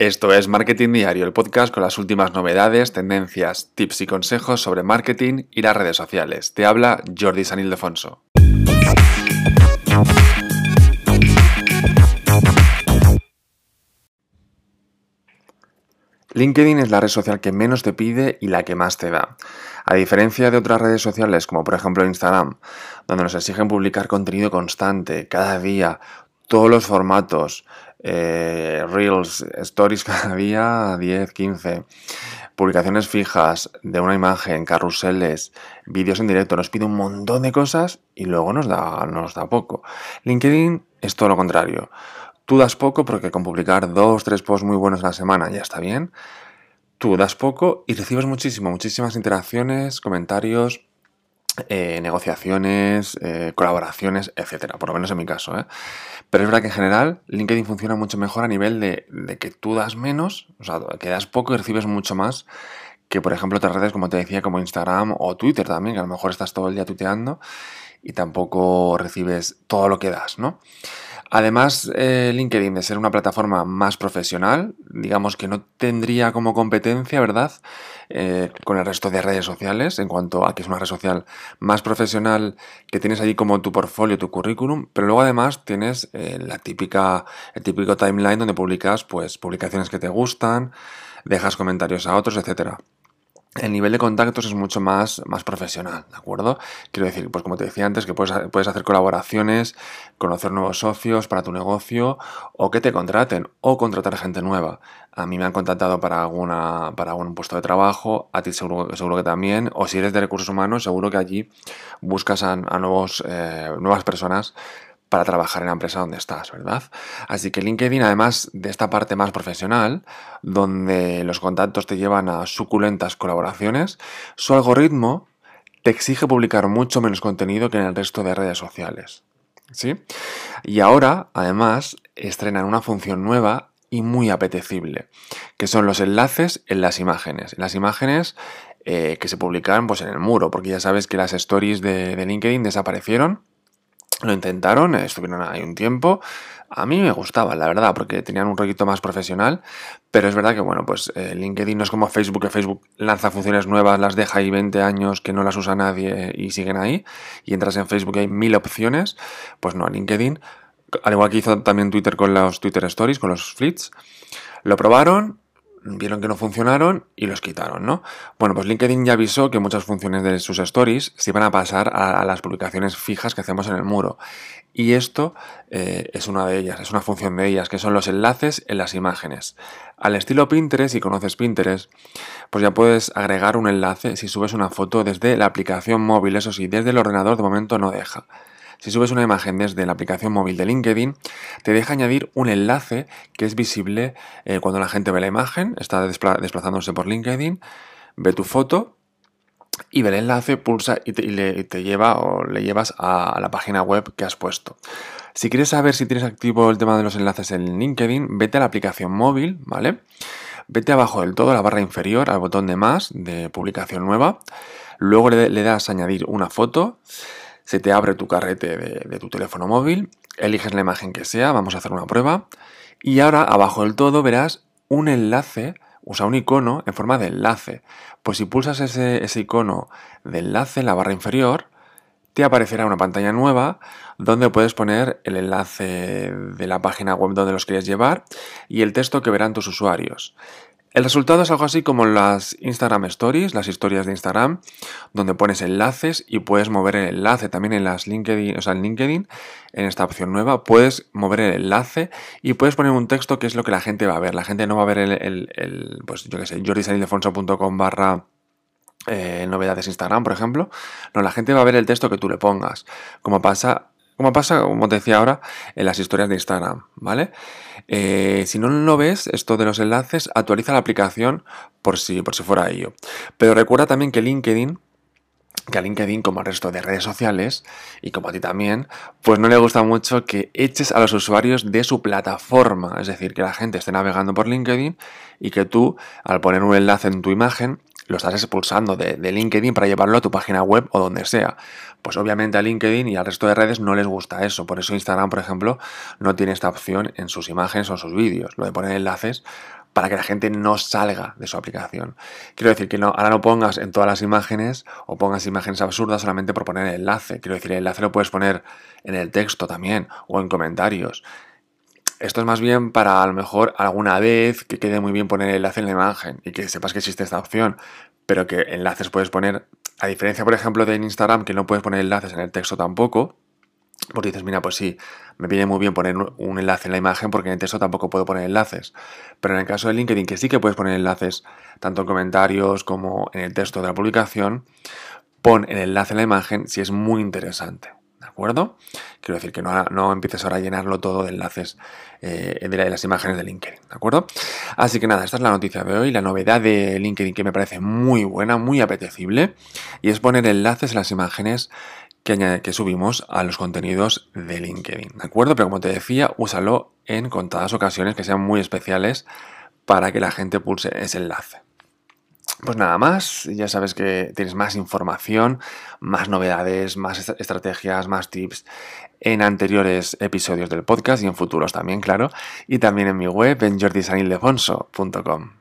Esto es Marketing Diario, el podcast con las últimas novedades, tendencias, tips y consejos sobre marketing y las redes sociales. Te habla Jordi San Ildefonso. LinkedIn es la red social que menos te pide y la que más te da. A diferencia de otras redes sociales como por ejemplo Instagram, donde nos exigen publicar contenido constante, cada día, todos los formatos, eh, Reels, Stories cada día, 10, 15, publicaciones fijas de una imagen, carruseles, vídeos en directo, nos pide un montón de cosas y luego nos da, nos da poco. LinkedIn es todo lo contrario. Tú das poco porque con publicar dos, tres posts muy buenos a la semana ya está bien. Tú das poco y recibes muchísimo, muchísimas interacciones, comentarios, eh, negociaciones, eh, colaboraciones, etcétera, por lo menos en mi caso. ¿eh? Pero es verdad que en general LinkedIn funciona mucho mejor a nivel de, de, que tú das menos, o sea, que das poco y recibes mucho más que, por ejemplo, otras redes, como te decía, como Instagram o Twitter también, que a lo mejor estás todo el día tuiteando y tampoco recibes todo lo que das, ¿no? Además, eh, LinkedIn de ser una plataforma más profesional, digamos que no tendría como competencia, ¿verdad? Eh, con el resto de redes sociales, en cuanto a que es una red social más profesional, que tienes ahí como tu portfolio, tu currículum, pero luego además tienes eh, la típica, el típico timeline donde publicas pues publicaciones que te gustan, dejas comentarios a otros, etcétera el nivel de contactos es mucho más, más profesional, ¿de acuerdo? Quiero decir, pues como te decía antes, que puedes, puedes hacer colaboraciones, conocer nuevos socios para tu negocio o que te contraten o contratar gente nueva. A mí me han contratado para, alguna, para algún puesto de trabajo, a ti seguro, seguro que también, o si eres de recursos humanos, seguro que allí buscas a, nuevos, eh, nuevas personas para trabajar en la empresa donde estás, ¿verdad? Así que LinkedIn, además de esta parte más profesional, donde los contactos te llevan a suculentas colaboraciones, su algoritmo te exige publicar mucho menos contenido que en el resto de redes sociales. ¿Sí? Y ahora, además, estrenan una función nueva y muy apetecible, que son los enlaces en las imágenes. En las imágenes eh, que se publican pues, en el muro, porque ya sabes que las stories de, de LinkedIn desaparecieron lo intentaron, estuvieron ahí un tiempo. A mí me gustaban, la verdad, porque tenían un rollito más profesional. Pero es verdad que, bueno, pues eh, LinkedIn no es como Facebook, que Facebook lanza funciones nuevas, las deja ahí 20 años que no las usa nadie y siguen ahí. Y entras en Facebook y hay mil opciones. Pues no, LinkedIn, al igual que hizo también Twitter con los Twitter Stories, con los flits, lo probaron vieron que no funcionaron y los quitaron, ¿no? Bueno, pues LinkedIn ya avisó que muchas funciones de sus stories se iban a pasar a, las publicaciones fijas que hacemos en el muro. Y esto eh, es una de ellas, es una función de ellas, que son los enlaces en las imágenes. Al estilo Pinterest, si conoces Pinterest, pues ya puedes agregar un enlace si subes una foto desde la aplicación móvil, eso sí, desde el ordenador de momento no deja. Si subes una imagen desde la aplicación móvil de LinkedIn, te deja añadir un enlace que es visible eh, cuando la gente ve la imagen, está desplazándose por LinkedIn, ve tu foto y ve el enlace, pulsa y te, lleva o le llevas a la página web que has puesto. Si quieres saber si tienes activo el tema de los enlaces en LinkedIn, vete a la aplicación móvil, ¿vale? Vete abajo del todo, a la barra inferior, al botón de más, de publicación nueva. Luego le, le das añadir una foto se te abre tu carrete de, tu teléfono móvil, eliges la imagen que sea, vamos a hacer una prueba, y ahora abajo del todo verás un enlace, o sea, un icono en forma de enlace. Pues si pulsas ese, ese icono de enlace en la barra inferior, te aparecerá una pantalla nueva donde puedes poner el enlace de la página web donde los quieres llevar y el texto que verán tus usuarios. El resultado es algo así como las Instagram Stories, las historias de Instagram, donde pones enlaces y puedes mover el enlace también en las LinkedIn, o sea, en LinkedIn, en esta opción nueva, puedes mover el enlace y puedes poner un texto que es lo que la gente va a ver. La gente no va a ver el, pues yo qué sé, jordisanildefonso.com barra eh, novedades Instagram, por ejemplo. No, la gente va a ver el texto que tú le pongas. Como pasa como pasa, como te decía ahora, en las historias de Instagram, ¿vale? Eh, si no lo ves, esto de los enlaces, actualiza la aplicación por si, por si fuera ello. Pero recuerda también que LinkedIn que a LinkedIn, como al resto de redes sociales, y como a ti también, pues no le gusta mucho que eches a los usuarios de su plataforma. Es decir, que la gente esté navegando por LinkedIn y que tú, al poner un enlace en tu imagen, lo estás expulsando de, LinkedIn para llevarlo a tu página web o donde sea. Pues obviamente a LinkedIn y al resto de redes no les gusta eso. Por eso Instagram, por ejemplo, no tiene esta opción en sus imágenes o sus vídeos. Lo de poner enlaces, para que la gente no salga de su aplicación. Quiero decir que no, ahora no pongas en todas las imágenes o pongas imágenes absurdas solamente por poner enlace. Quiero decir, el enlace lo puedes poner en el texto también o en comentarios. Esto es más bien para a lo mejor alguna vez que quede muy bien poner el enlace en la imagen y que sepas que existe esta opción, pero que enlaces puedes poner, a diferencia por ejemplo de Instagram que no puedes poner enlaces en el texto tampoco, porque dices, mira, pues sí, me viene muy bien poner un enlace en la imagen porque en el texto tampoco puedo poner enlaces. Pero en el caso de LinkedIn, que sí que puedes poner enlaces tanto en comentarios como en el texto de la publicación, pon el enlace en la imagen si es muy interesante. ¿De acuerdo? Quiero decir que no, empieces ahora a llenarlo todo de enlaces eh, de las imágenes de LinkedIn. ¿De acuerdo? Así que nada, esta es la noticia de hoy, la novedad de LinkedIn que me parece muy buena, muy apetecible, y es poner enlaces en las imágenes que, que subimos a los contenidos de LinkedIn. ¿De acuerdo? Pero como te decía, úsalo en contadas ocasiones que sean muy especiales para que la gente pulse ese enlace. Pues nada más, ya sabes que tienes más información, más novedades, más estrategias, más tips en anteriores episodios del podcast y en futuros también, claro, y también en mi web en jordisanildefonso.com.